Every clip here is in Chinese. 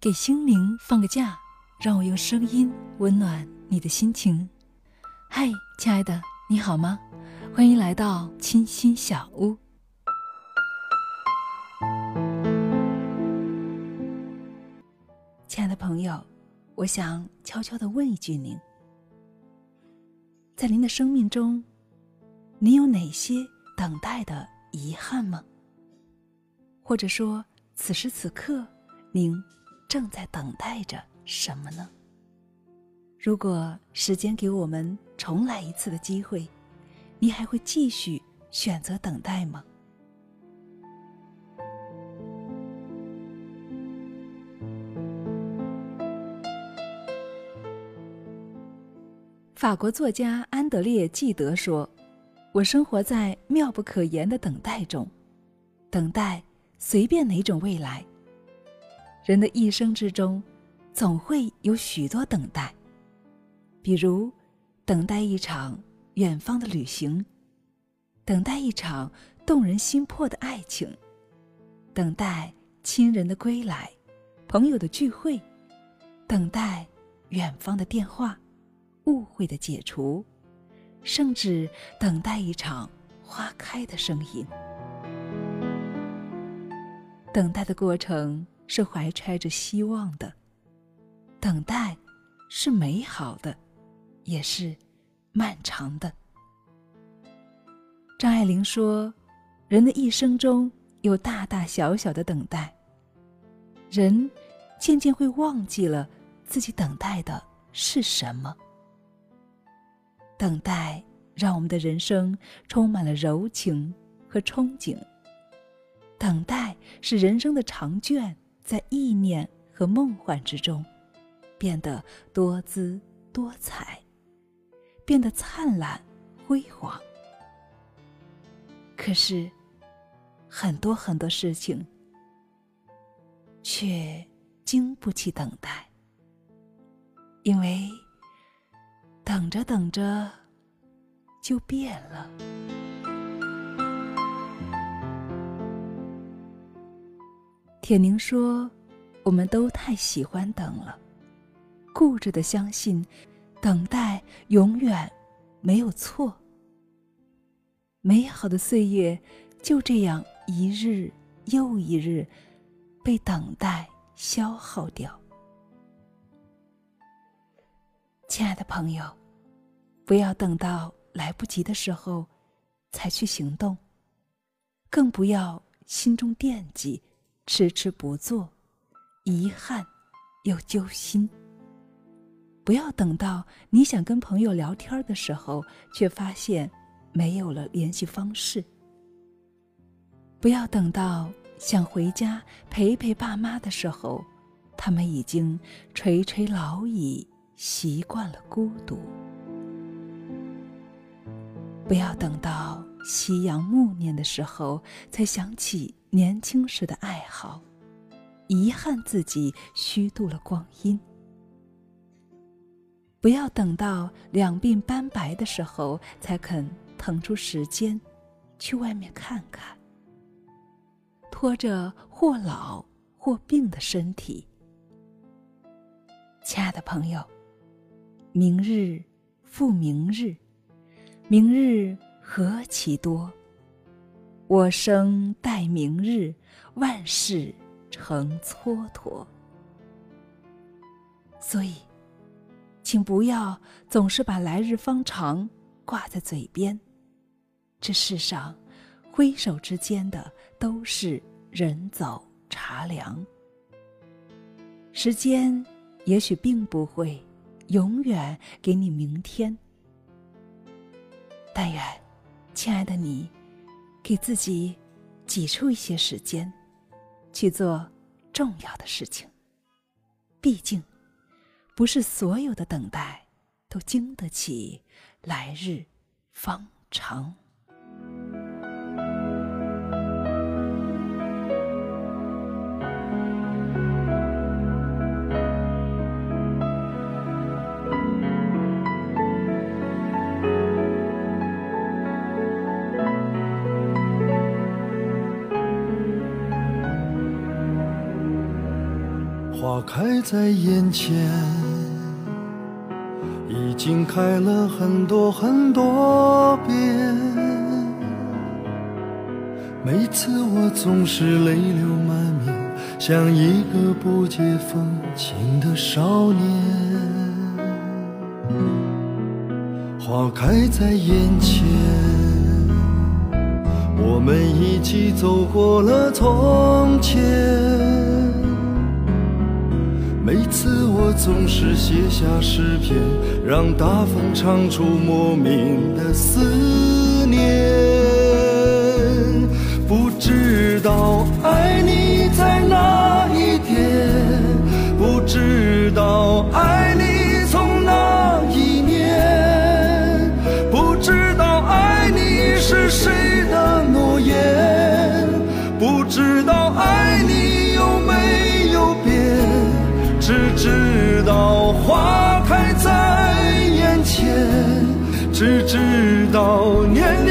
给心灵放个假，让我用声音温暖你的心情。嗨，亲爱的，你好吗？欢迎来到清新小屋。亲爱的朋友，我想悄悄的问一句您：在您的生命中，您有哪些等待的遗憾吗？或者说，此时此刻，您？正在等待着什么呢？如果时间给我们重来一次的机会，你还会继续选择等待吗？法国作家安德烈·纪德说：“我生活在妙不可言的等待中，等待随便哪种未来。”人的一生之中，总会有许多等待，比如等待一场远方的旅行，等待一场动人心魄的爱情，等待亲人的归来，朋友的聚会，等待远方的电话，误会的解除，甚至等待一场花开的声音。等待的过程。是怀揣着希望的，等待是美好的，也是漫长的。张爱玲说：“人的一生中有大大小小的等待，人渐渐会忘记了自己等待的是什么。等待让我们的人生充满了柔情和憧憬。等待是人生的长卷。”在意念和梦幻之中，变得多姿多彩，变得灿烂辉煌。可是，很多很多事情却经不起等待，因为等着等着就变了。铁凝说：“我们都太喜欢等了，固执的相信，等待永远没有错。美好的岁月就这样一日又一日被等待消耗掉。亲爱的朋友，不要等到来不及的时候才去行动，更不要心中惦记。”迟迟不做，遗憾又揪心。不要等到你想跟朋友聊天的时候，却发现没有了联系方式。不要等到想回家陪陪爸妈的时候，他们已经垂垂老矣，习惯了孤独。不要等到夕阳暮年的时候，才想起。年轻时的爱好，遗憾自己虚度了光阴。不要等到两鬓斑白的时候，才肯腾出时间去外面看看。拖着或老或病的身体，亲爱的朋友，明日复明日，明日何其多。我生待明日，万事成蹉跎。所以，请不要总是把“来日方长”挂在嘴边。这世上，挥手之间的都是人走茶凉。时间也许并不会永远给你明天，但愿，亲爱的你。给自己挤出一些时间，去做重要的事情。毕竟，不是所有的等待都经得起来日方长。花开在眼前，已经开了很多很多遍。每次我总是泪流满面，像一个不解风情的少年。花开在眼前，我们一起走过了从前。每次我总是写下诗篇，让大风唱出莫名的思念。不知道只知道年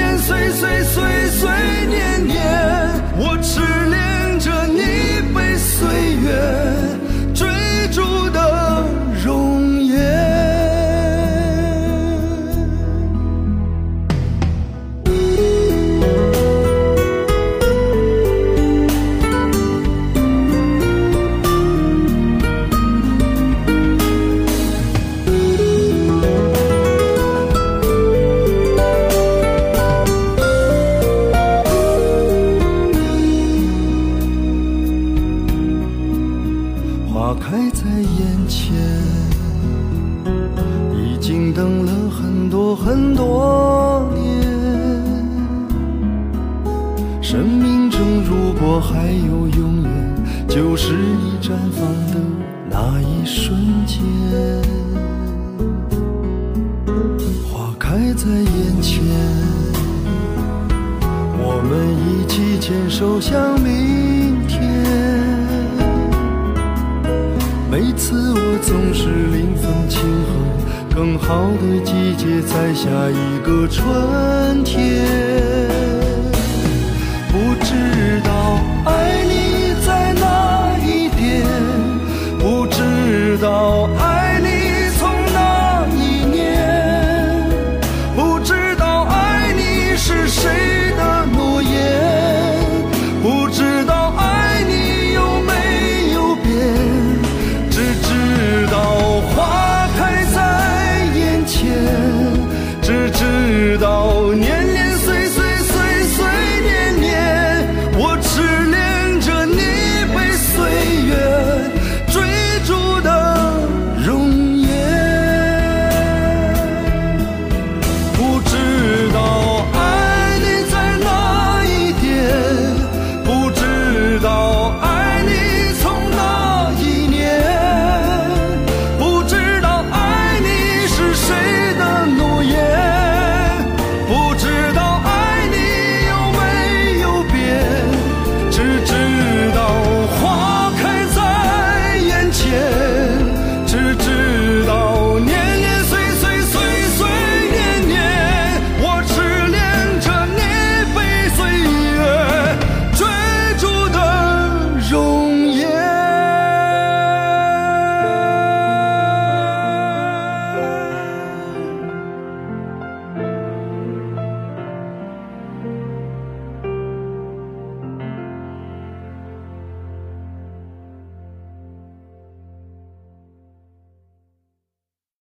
果还有永远，就是你绽放的那一瞬间。花开在眼前，我们一起牵手向明天。每次我总是临分轻后，更好的季节在下一个春天。